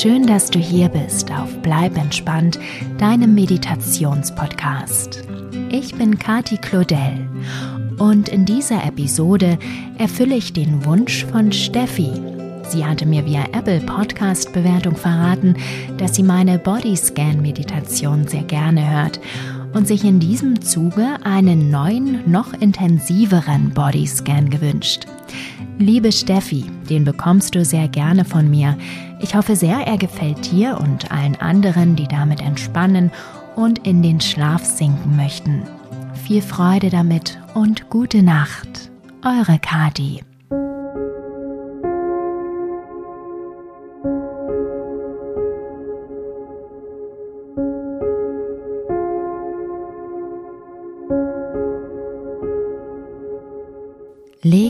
Schön, dass du hier bist auf Bleib entspannt, deinem Meditationspodcast. Ich bin Kati Claudel und in dieser Episode erfülle ich den Wunsch von Steffi. Sie hatte mir via Apple Podcast Bewertung verraten, dass sie meine Bodyscan Meditation sehr gerne hört und sich in diesem Zuge einen neuen, noch intensiveren Bodyscan gewünscht. Liebe Steffi, den bekommst du sehr gerne von mir. Ich hoffe sehr, er gefällt dir und allen anderen, die damit entspannen und in den Schlaf sinken möchten. Viel Freude damit und gute Nacht. Eure Kati.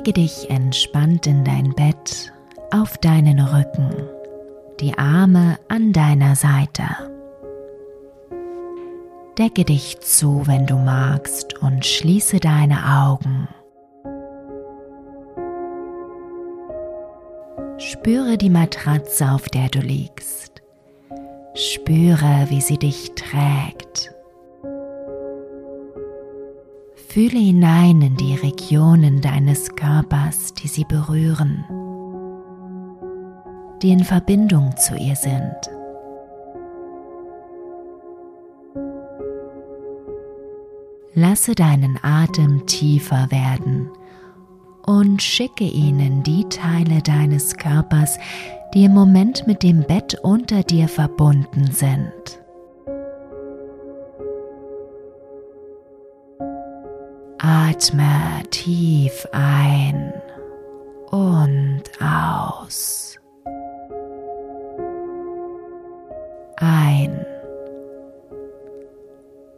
Lege dich entspannt in dein Bett auf deinen Rücken, die Arme an deiner Seite. Decke dich zu, wenn du magst, und schließe deine Augen. Spüre die Matratze, auf der du liegst. Spüre, wie sie dich trägt Fühle hinein in die Regionen deines Körpers, die sie berühren, die in Verbindung zu ihr sind. Lasse deinen Atem tiefer werden und schicke ihn in die Teile deines Körpers, die im Moment mit dem Bett unter dir verbunden sind. Atme tief ein und aus. Ein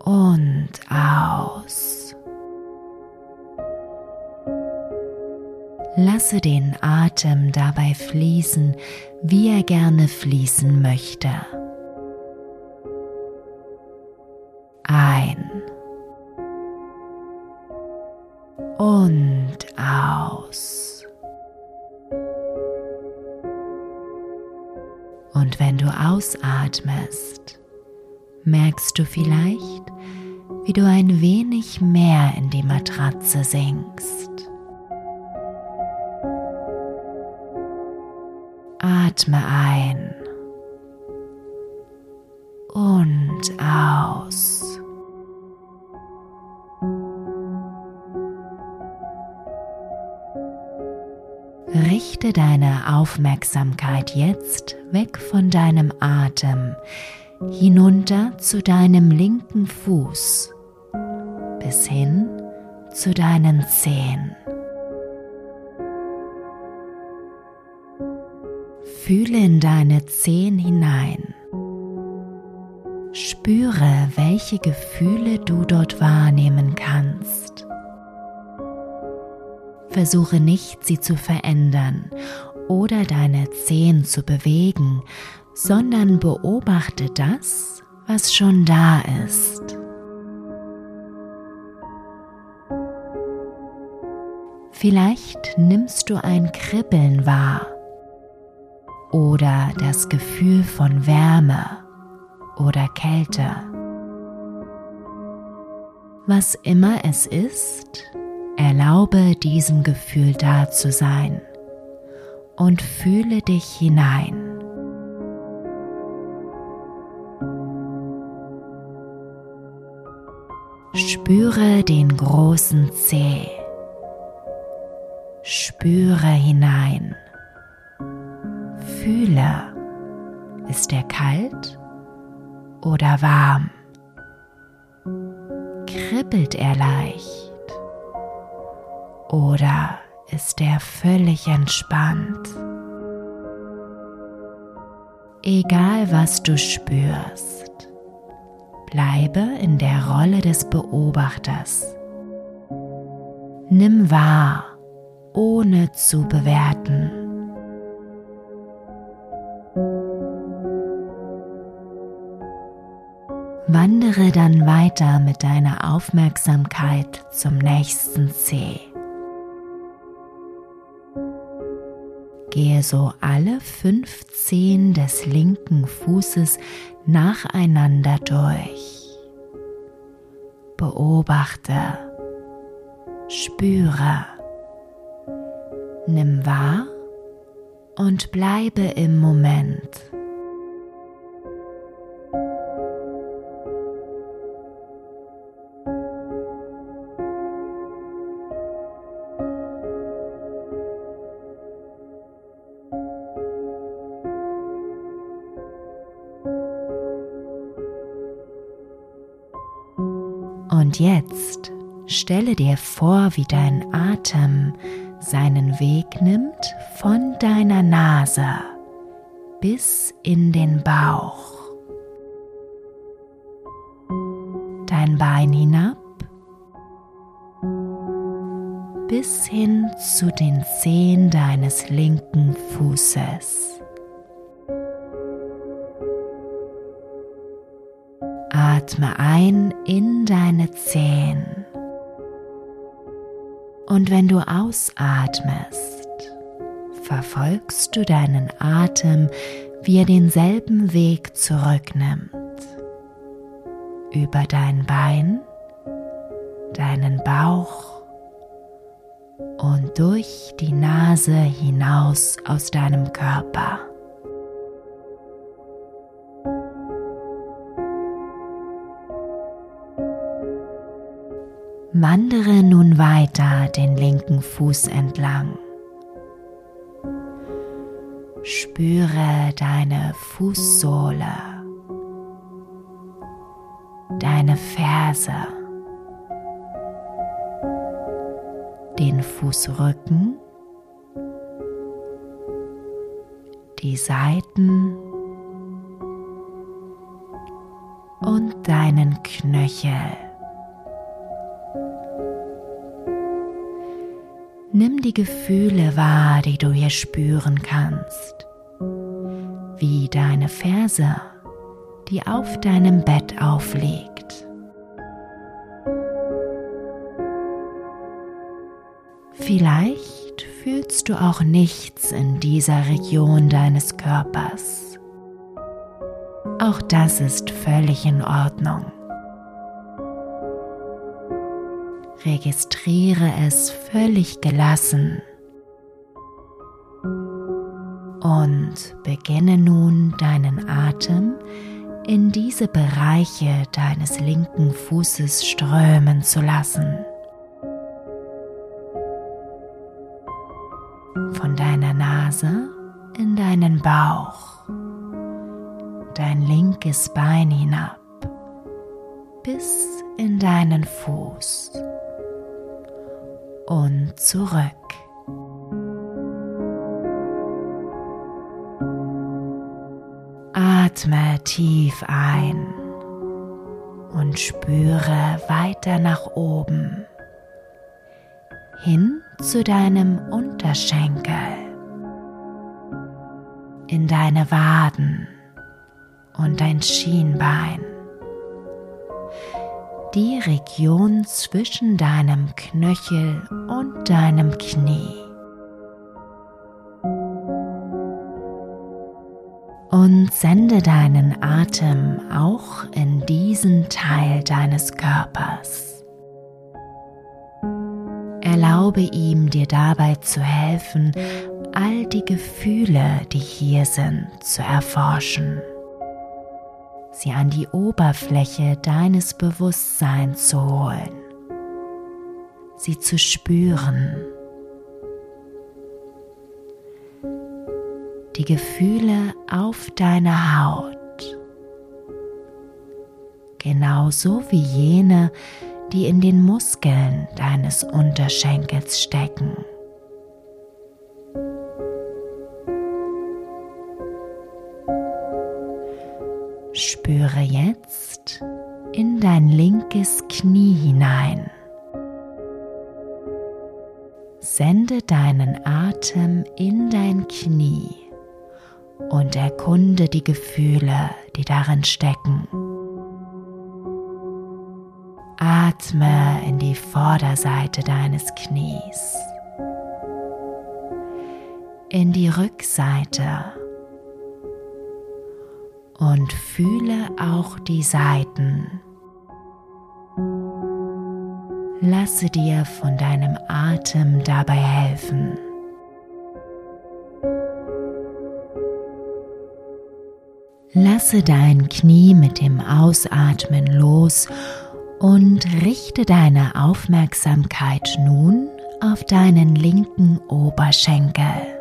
und aus. Lasse den Atem dabei fließen, wie er gerne fließen möchte. Ein und aus. Und wenn du ausatmest, merkst du vielleicht, wie du ein wenig mehr in die Matratze sinkst. Atme ein und aus. Richte deine Aufmerksamkeit jetzt weg von deinem Atem hinunter zu deinem linken Fuß bis hin zu deinen Zehen. Fühle in deine Zehen hinein. Spüre, welche Gefühle du dort wahrnehmen kannst. Versuche nicht, sie zu verändern oder deine Zehen zu bewegen, sondern beobachte das, was schon da ist. Vielleicht nimmst du ein Kribbeln wahr oder das Gefühl von Wärme oder Kälte. Was immer es ist, Erlaube diesem Gefühl da zu sein und fühle dich hinein. Spüre den großen Zeh. Spüre hinein. Fühle, ist er kalt oder warm? Kribbelt er leicht? Oder ist er völlig entspannt? Egal was du spürst, bleibe in der Rolle des Beobachters. Nimm wahr, ohne zu bewerten. Wandere dann weiter mit deiner Aufmerksamkeit zum nächsten Zeh. Gehe so alle fünf Zehen des linken Fußes nacheinander durch. Beobachte, spüre, nimm wahr und bleibe im Moment. Jetzt stelle dir vor, wie dein Atem seinen Weg nimmt von deiner Nase bis in den Bauch. Dein Bein hinab bis hin zu den Zehen deines linken Fußes. Atme ein in deine Zehen. Und wenn du ausatmest, verfolgst du deinen Atem, wie er denselben Weg zurücknimmt. Über dein Bein, deinen Bauch und durch die Nase hinaus aus deinem Körper. Wandere nun weiter den linken Fuß entlang. Spüre deine Fußsohle, deine Ferse, den Fußrücken, die Seiten und deinen Knöchel. Die Gefühle wahr, die du hier spüren kannst, wie deine Ferse, die auf deinem Bett aufliegt. Vielleicht fühlst du auch nichts in dieser Region deines Körpers. Auch das ist völlig in Ordnung. Registriere es völlig gelassen. Und beginne nun deinen Atem in diese Bereiche deines linken Fußes strömen zu lassen. Von deiner Nase in deinen Bauch, dein linkes Bein hinab bis in deinen Fuß und zurück. Atme tief ein und spüre weiter nach oben hin zu deinem Unterschenkel, in deine Waden und dein Schienbein die Region zwischen deinem Knöchel und deinem Knie. Und sende deinen Atem auch in diesen Teil deines Körpers. Erlaube ihm dir dabei zu helfen, all die Gefühle, die hier sind, zu erforschen sie an die Oberfläche deines Bewusstseins zu holen, sie zu spüren. Die Gefühle auf deiner Haut, genauso wie jene, die in den Muskeln deines Unterschenkels stecken. Spüre jetzt in dein linkes Knie hinein. Sende deinen Atem in dein Knie und erkunde die Gefühle, die darin stecken. Atme in die Vorderseite deines Knies. in die Rückseite und fühle auch die Seiten. Lasse dir von deinem Atem dabei helfen. Lasse dein Knie mit dem Ausatmen los und richte deine Aufmerksamkeit nun auf deinen linken Oberschenkel.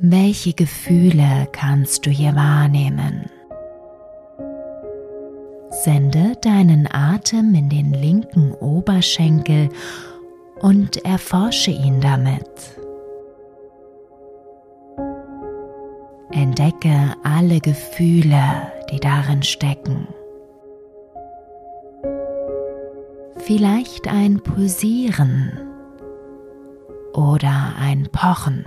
Welche Gefühle kannst du hier wahrnehmen? Sende deinen Atem in den linken Oberschenkel und erforsche ihn damit. Entdecke alle Gefühle, die darin stecken. Vielleicht ein Pulsieren oder ein Pochen.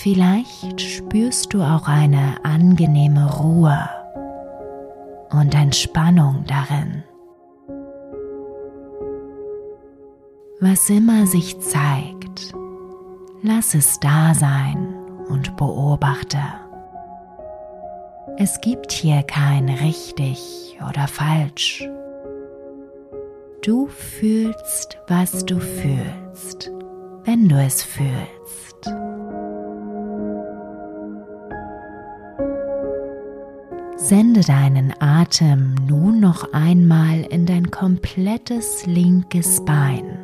Vielleicht spürst du auch eine angenehme Ruhe und Entspannung darin. Was immer sich zeigt, lass es da sein und beobachte. Es gibt hier kein richtig oder falsch. Du fühlst, was du fühlst, wenn du es fühlst. Sende deinen Atem nun noch einmal in dein komplettes linkes Bein.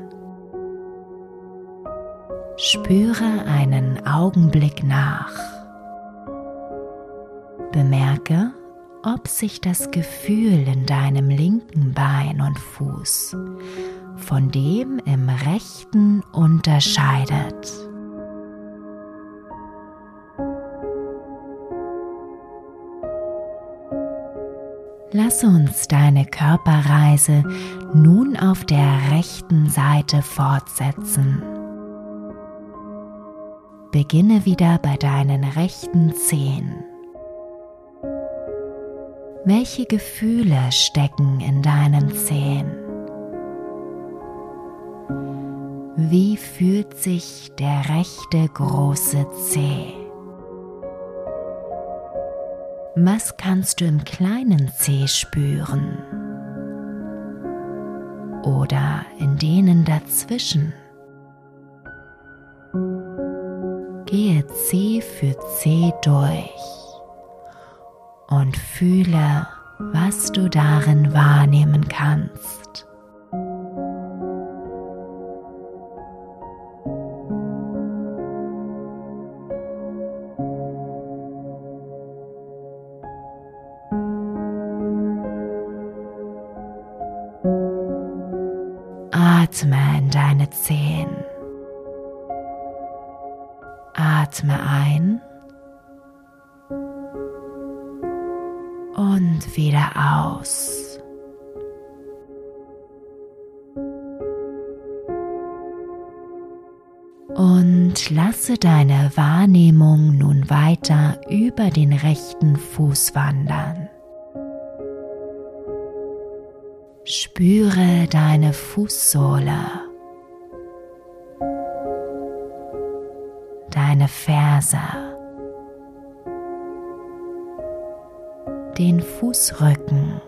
Spüre einen Augenblick nach. Bemerke, ob sich das Gefühl in deinem linken Bein und Fuß von dem im rechten unterscheidet. Lasse uns deine Körperreise nun auf der rechten Seite fortsetzen. Beginne wieder bei deinen rechten Zehen. Welche Gefühle stecken in deinen Zehen? Wie fühlt sich der rechte große Zeh? Was kannst du im kleinen Zeh spüren? Oder in denen dazwischen? Gehe Zeh für Zeh durch und fühle, was du darin wahrnehmen kannst. Und wieder aus. Und lasse deine Wahrnehmung nun weiter über den rechten Fuß wandern. Spüre deine Fußsohle, deine Ferse. Den Fußrücken,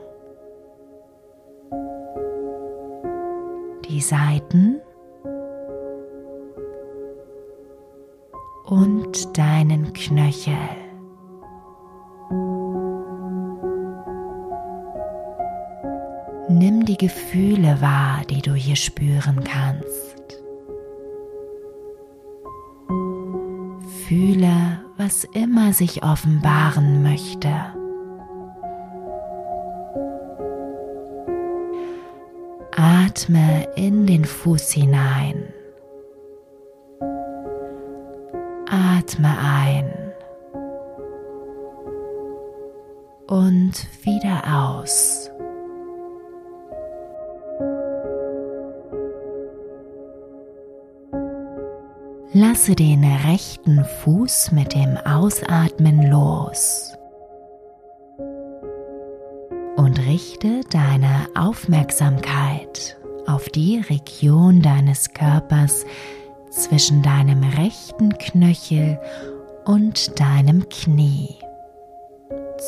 die Seiten und deinen Knöchel. Nimm die Gefühle wahr, die du hier spüren kannst. Fühle, was immer sich offenbaren möchte. Atme in den Fuß hinein. Atme ein und wieder aus. Lasse den rechten Fuß mit dem Ausatmen los und richte deine Aufmerksamkeit auf die Region deines Körpers zwischen deinem rechten Knöchel und deinem Knie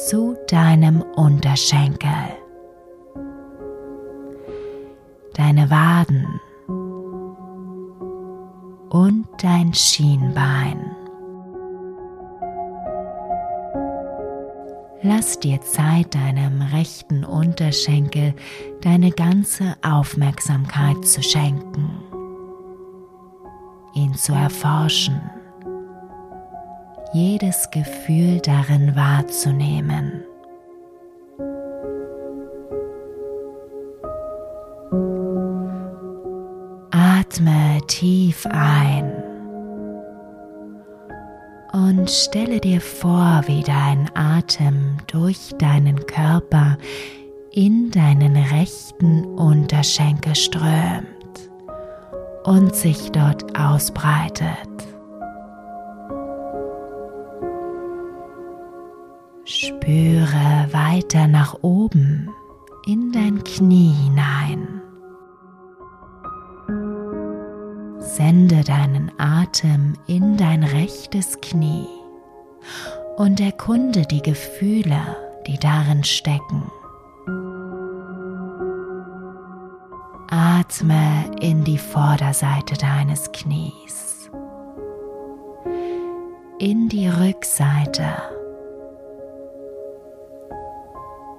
zu deinem Unterschenkel. Deine Waden und dein Schienbein. Lass dir Zeit, deinem rechten Unterschenkel deine ganze Aufmerksamkeit zu schenken, ihn zu erforschen, jedes Gefühl darin wahrzunehmen. Atme tief ein stelle dir vor, wie dein Atem durch deinen Körper in deinen rechten Unterschenkel strömt und sich dort ausbreitet. Spüre weiter nach oben in dein Knie hinein. Sende deinen Atem in dein rechtes Knie und erkunde die Gefühle, die darin stecken. Atme in die Vorderseite deines Knies, in die Rückseite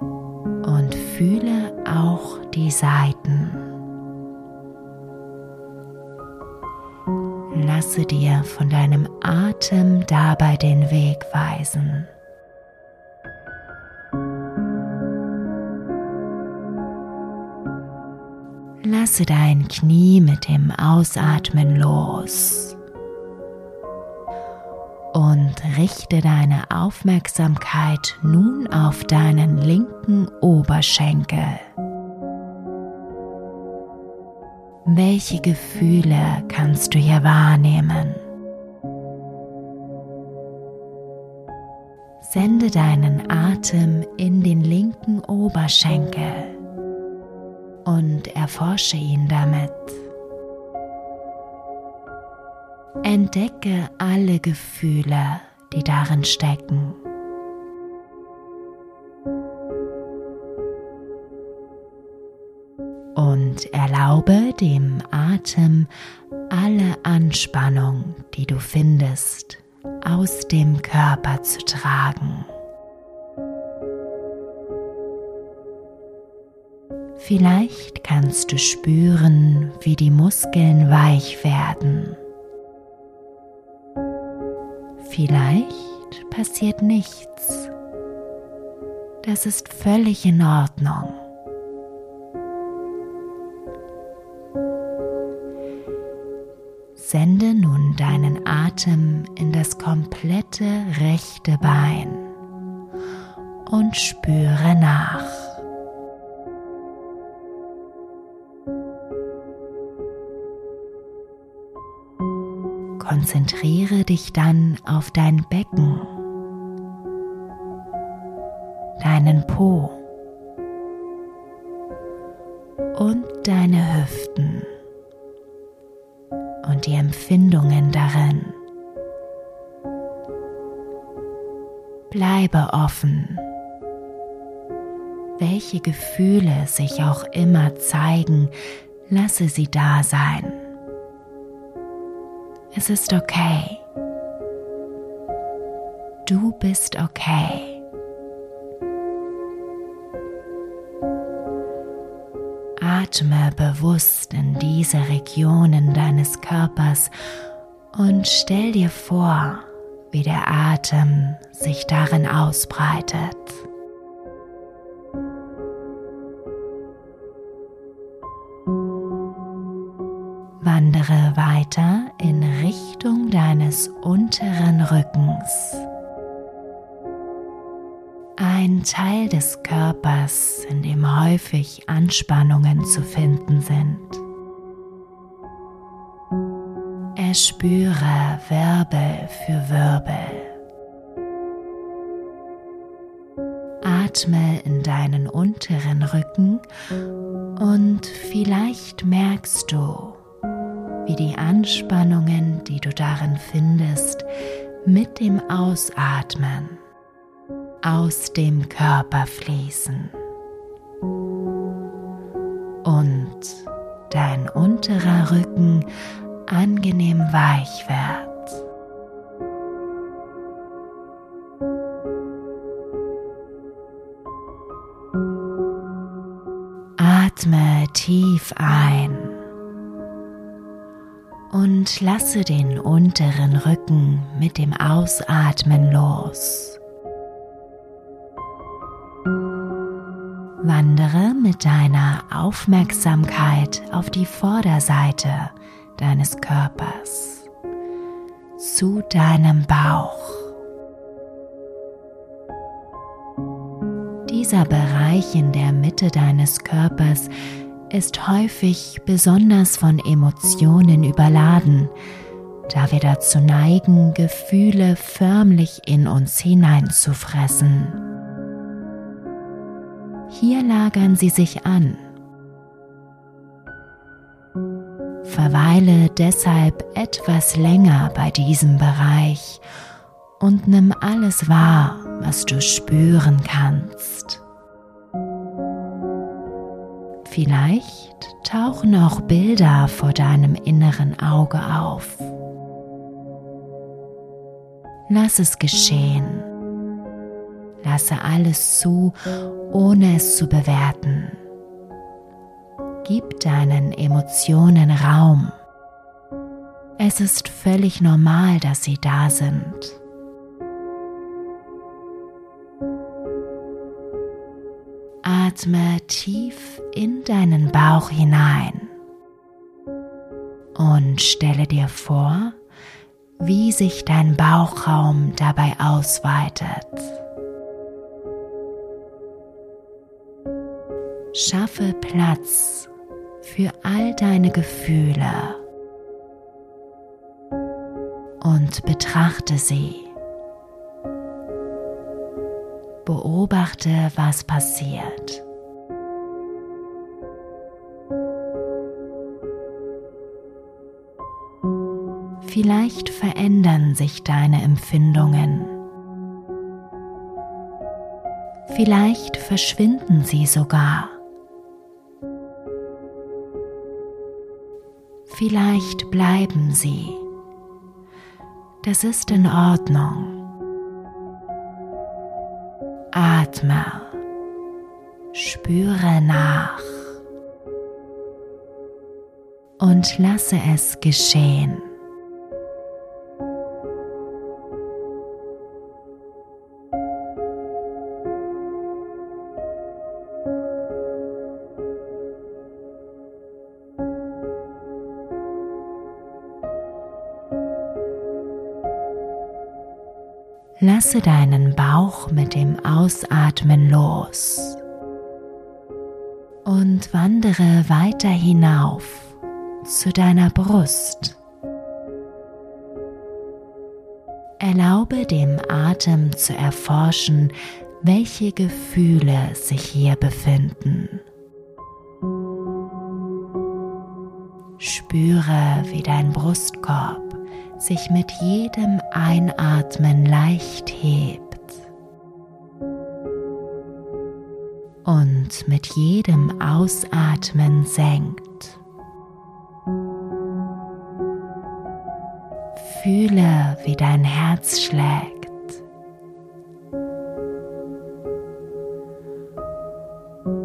und fühle auch die Seiten. Lasse dir von deinem Atem dabei den Weg weisen. Lasse dein Knie mit dem Ausatmen los und richte deine Aufmerksamkeit nun auf deinen linken Oberschenkel. Welche Gefühle kannst du hier wahrnehmen? Sende deinen Atem in den linken Oberschenkel und erforsche ihn damit. Entdecke alle Gefühle, die darin stecken. Erlaube dem Atem alle Anspannung, die du findest, aus dem Körper zu tragen. Vielleicht kannst du spüren, wie die Muskeln weich werden. Vielleicht passiert nichts. Das ist völlig in Ordnung. Sende nun deinen Atem in das komplette rechte Bein und spüre nach. Konzentriere dich dann auf dein Becken, deinen Po und deine Hüften und die Empfindungen darin. Bleibe offen. Welche Gefühle sich auch immer zeigen, lasse sie da sein. Es ist okay. Du bist okay. Atme bewusst in diese Regionen deines Körpers und stell dir vor, wie der Atem sich darin ausbreitet. Wandere weiter in Richtung deines unteren Rückens ein Teil des Körpers, in dem häufig Anspannungen zu finden sind. Erspüre Wirbel für Wirbel. Atme in deinen unteren Rücken Und vielleicht merkst du, wie die Anspannungen, die du darin findest, mit dem Ausatmen aus dem Körper fließen. Und dein unterer Rücken angenehm weich wird. Atme tief ein und lasse den unteren Rücken mit dem Ausatmen los. Wandere mit deiner Aufmerksamkeit auf die Vorderseite deines Körpers zu deinem Bauch. Dieser Bereich in der Mitte deines Körpers ist häufig besonders von Emotionen überladen, da wir dazu neigen, Gefühle förmlich in uns hineinzufressen. Hier lagern sie sich an. Verweile deshalb etwas länger bei diesem Bereich und nimm alles wahr, was du spüren kannst. Vielleicht tauchen auch Bilder vor deinem inneren Auge auf. Lass es geschehen. Lasse alles zu, ohne es zu bewerten. Gib deinen Emotionen Raum. Es ist völlig normal, dass sie da sind. Atme tief in deinen Bauch hinein und stelle dir vor, wie sich dein Bauchraum dabei ausweitet. Schaffe Platz für all deine Gefühle und betrachte sie. Beobachte, was passiert. Vielleicht verändern sich deine Empfindungen. Vielleicht verschwinden sie sogar. Vielleicht bleiben sie. Das ist in Ordnung. Atme, spüre nach und lasse es geschehen. Lasse deinen Bauch mit dem Ausatmen los und wandere weiter hinauf zu deiner Brust. Erlaube dem Atem zu erforschen, welche Gefühle sich hier befinden. Spüre, wie dein Brustkorb sich mit jedem Einatmen leicht hebt und mit jedem Ausatmen senkt. Fühle, wie dein Herz schlägt.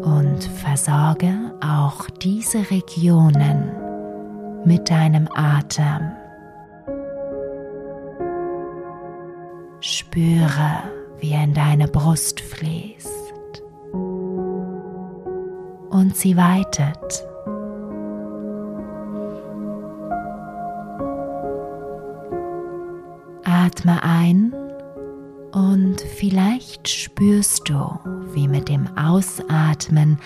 Und versorge auch diese Regionen mit deinem Atem. Spüre, wie er in deine Brust fließt und sie weitet. Atme ein und vielleicht spürst du, wie mit dem Ausatmen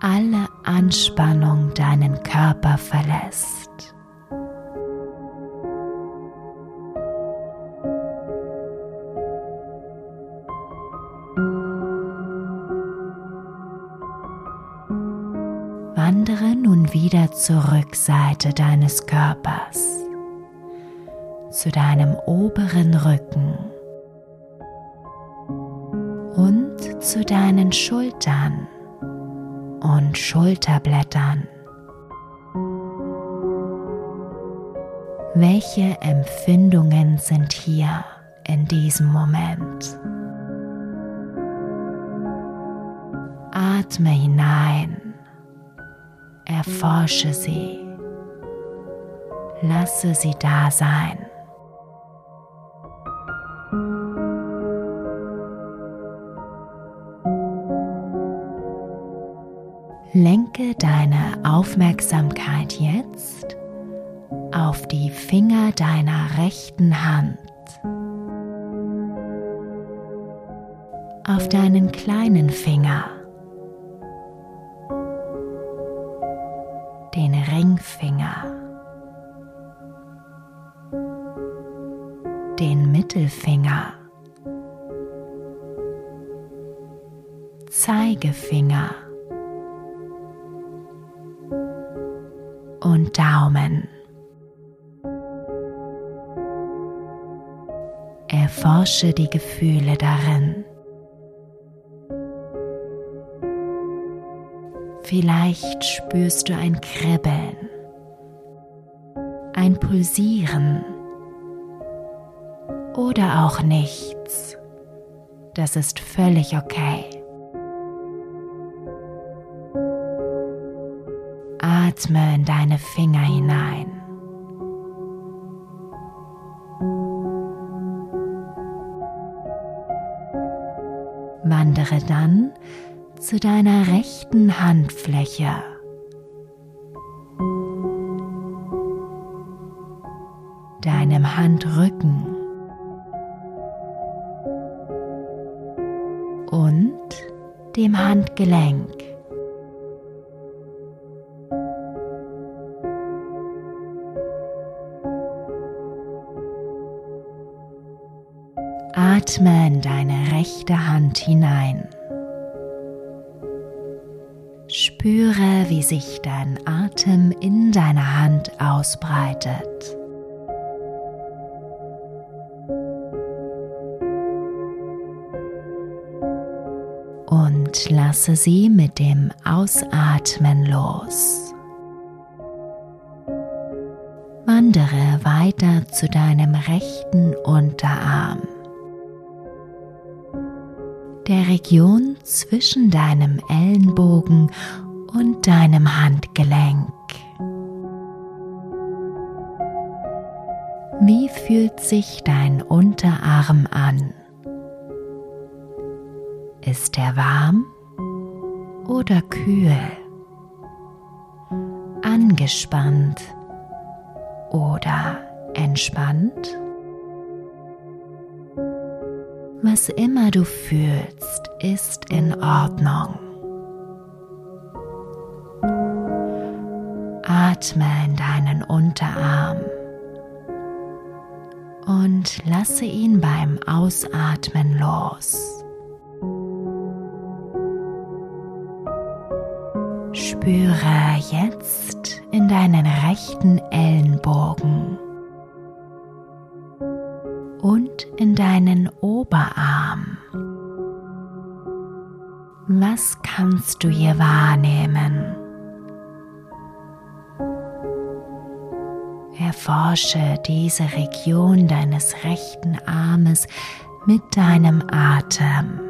alle Anspannung deinen Körper verlässt. Wieder zur Rückseite deines Körpers, zu deinem oberen Rücken und zu deinen Schultern und Schulterblättern. Welche Empfindungen sind hier in diesem Moment? Atme hinein, erforsche sie, lasse sie da sein. Lenke deine Aufmerksamkeit jetzt auf die Finger deiner rechten Hand, auf deinen kleinen Finger, Erforsche die Gefühle darin. Vielleicht spürst du ein Kribbeln, ein Pulsieren oder auch nichts. Das ist völlig okay. Atme in deine Finger hinein. Wandere dann zu deiner rechten Handfläche. Deinem Handrücken und dem Handgelenk. Atme in deine rechte Hand hinein. Spüre, wie sich dein Atem in deiner Hand ausbreitet. Und lasse sie mit dem Ausatmen los. Wandere weiter zu deinem rechten Unterarm der Region zwischen deinem Ellenbogen und deinem Handgelenk. Wie fühlt sich dein Unterarm an? Ist er warm oder kühl? Angespannt oder entspannt? Was immer du fühlst, ist in Ordnung. Atme in deinen Unterarm und lasse ihn beim Ausatmen los. Spüre jetzt in deinen rechten Ellenbogen und in deinen Oberarm. Was kannst du hier wahrnehmen? Erforsche diese Region deines rechten Armes mit deinem Atem.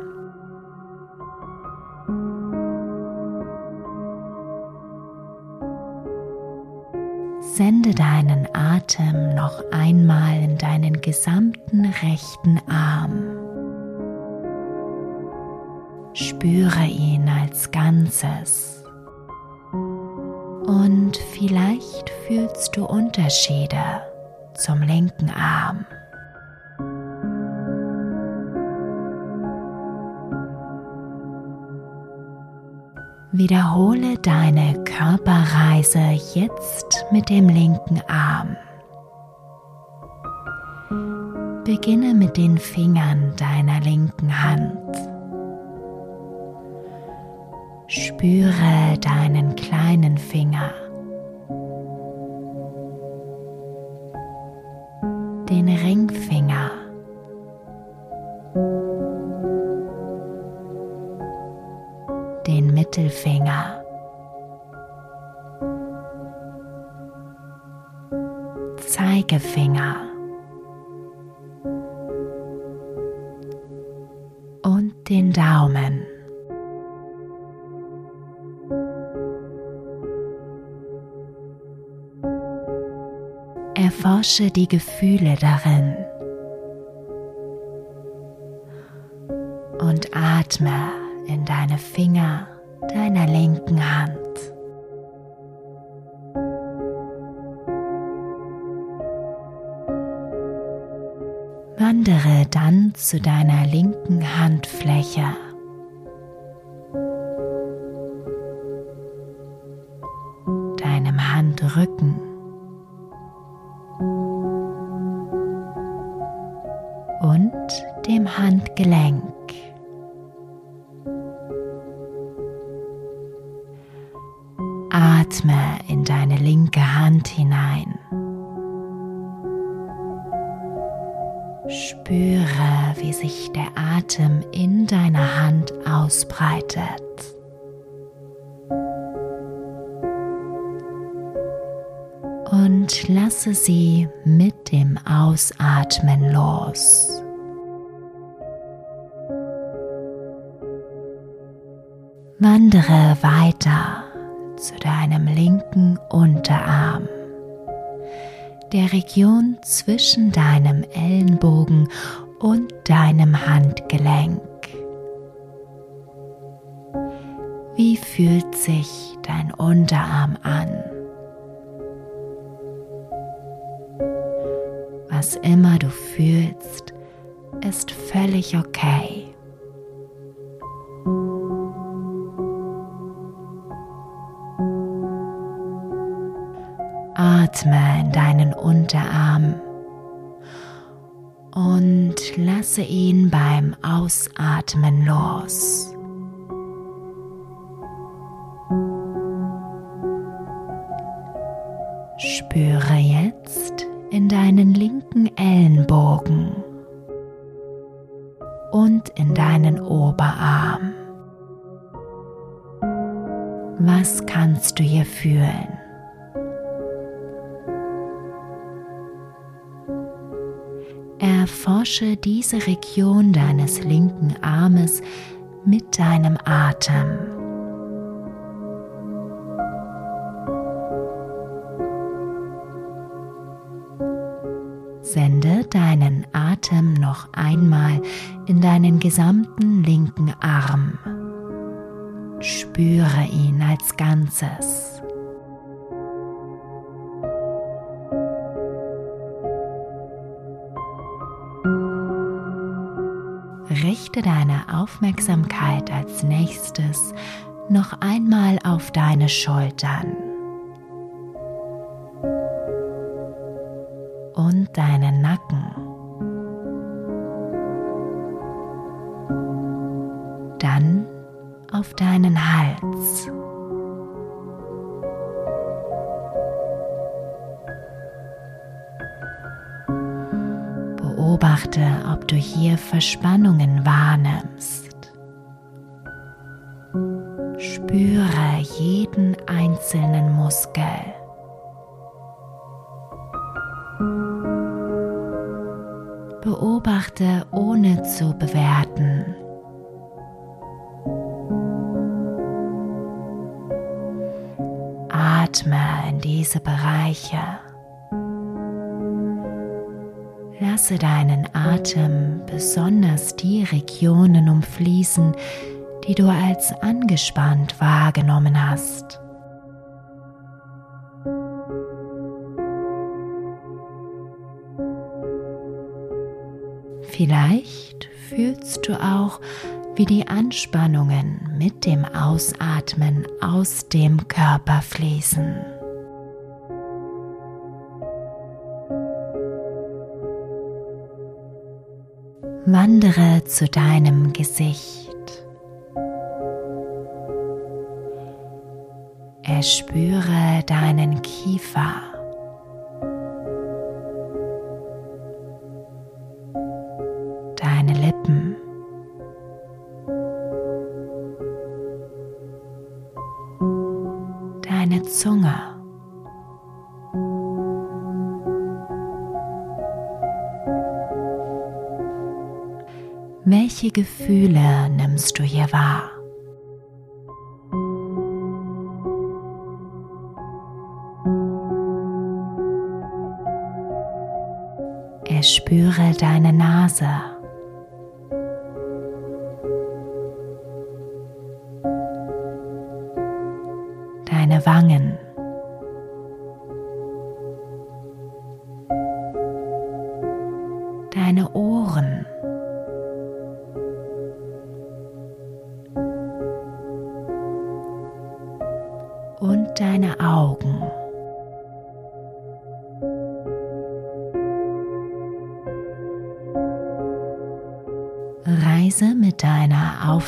Sende deinen Atem noch einmal in deinen gesamten rechten Arm. Spüre ihn als Ganzes. Und vielleicht fühlst du Unterschiede zum linken Arm. Wiederhole deine Körperreise jetzt mit dem linken Arm. Beginne mit den Fingern deiner linken Hand. Spüre deinen kleinen Finger. Den Ringfinger. Den Mittelfinger. Zeigefinger. Daumen. Erforsche die Gefühle darin und atme in deine Finger deiner linken Hand. Wandere dann zu deiner linken Handfläche. Deinem Handrücken. Sich der Atem in deiner Hand ausbreitet. Und lasse sie mit dem Ausatmen los. Wandere weiter zu deinem linken Unterarm der Region zwischen deinem Ellenbogen und deinem Handgelenk. Wie fühlt sich dein Unterarm an? Was immer du fühlst, ist völlig okay. Atme in deinen Unterarm und lasse ihn beim Ausatmen los. Spüre jetzt in deinen linken Ellenbogen und in deinen Oberarm. Was kannst du hier fühlen? Erforsche diese Region deines linken Armes mit deinem Atem. Sende deinen Atem noch einmal in deinen gesamten linken Arm. Spüre ihn als Ganzes. Richte deine Aufmerksamkeit als nächstes noch einmal auf deine Schultern und deinen Nacken. Dann auf deinen Hals. Beobachte, ob du hier Verspannungen wahrnimmst. Spüre jeden einzelnen Muskel. Beobachte ohne zu bewerten. Atme in diese Bereiche. Lasse deinen Atem besonders die Regionen umfließen, die du als angespannt wahrgenommen hast. Vielleicht fühlst du auch, wie die Anspannungen mit dem Ausatmen aus dem Körper fließen. wandere zu deinem Gesicht. Erspüre deinen Kiefer.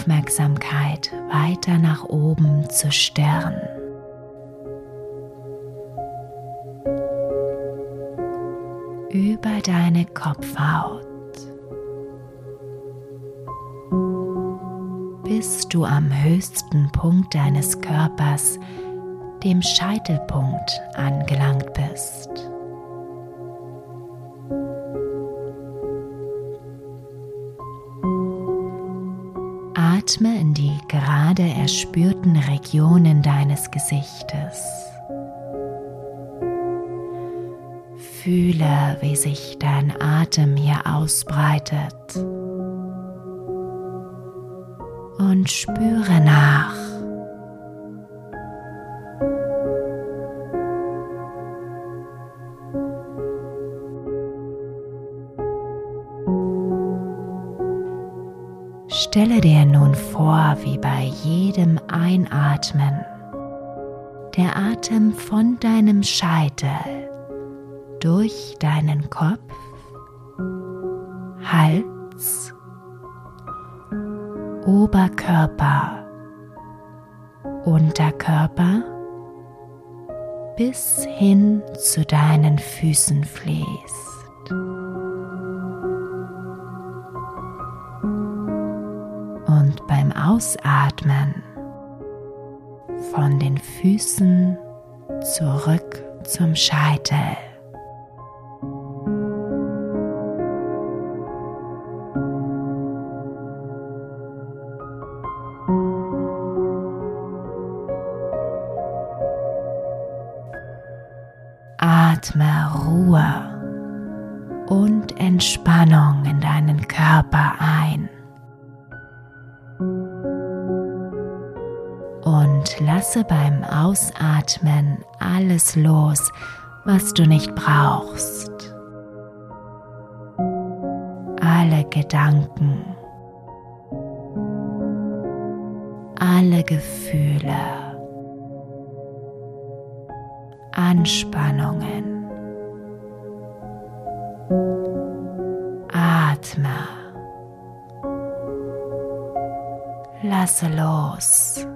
Aufmerksamkeit weiter nach oben zur Stirn. Über deine Kopfhaut. Bis du am höchsten Punkt deines Körpers, dem Scheitelpunkt, angelangt bist. Atme in die gerade erspürten Regionen deines Gesichtes. Fühle, wie sich dein Atem hier ausbreitet. Und spüre nach. Atem von deinem Scheitel durch deinen Kopf, Hals, Oberkörper, Unterkörper. Bis hin zu deinen Füßen fließt. Und beim Ausatmen von den Füßen zurück zum Scheitel. Atme Ruhe und Entspannung in deinen Körper ein. Lasse beim Ausatmen alles los, was du nicht brauchst. Alle Gedanken, alle Gefühle. Anspannungen. Atme. Lasse los.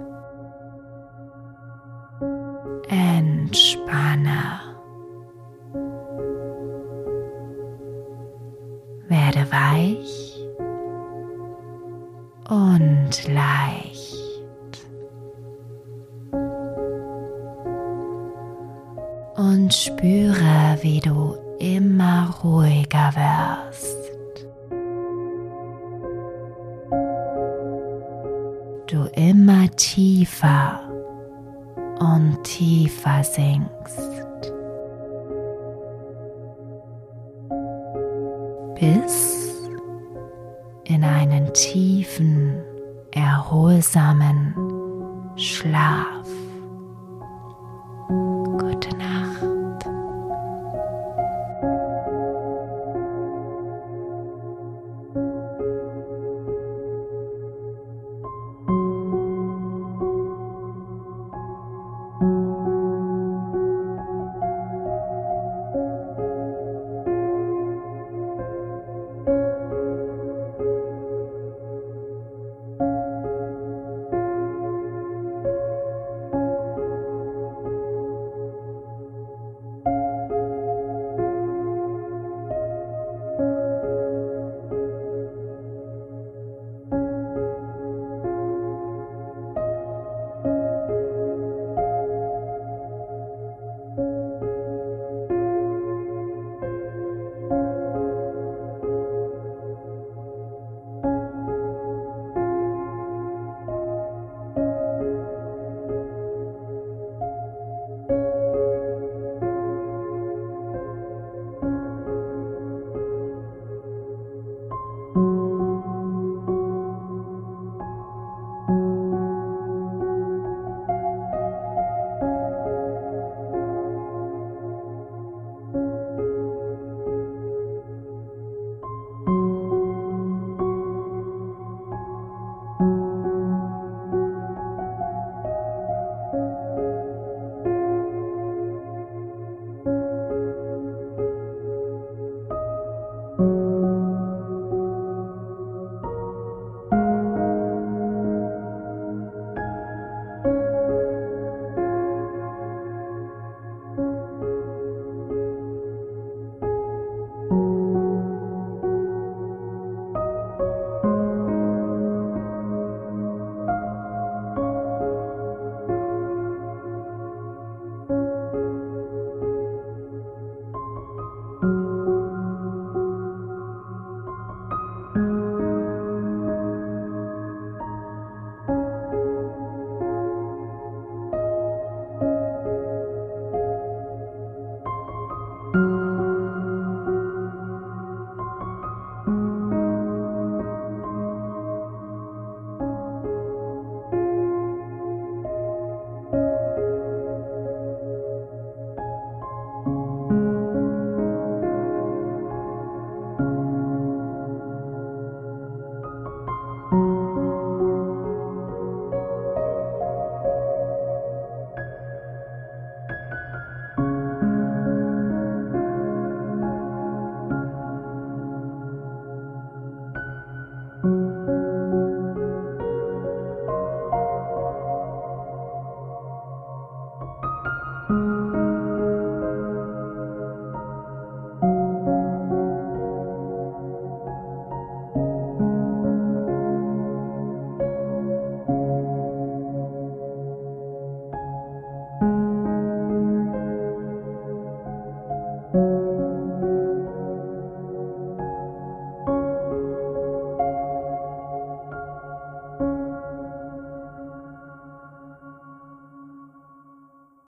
Und spüre, wie du immer ruhiger wirst. Du immer tiefer und tiefer sinkst. Bis in einen tiefen, erholsamen Schlaf.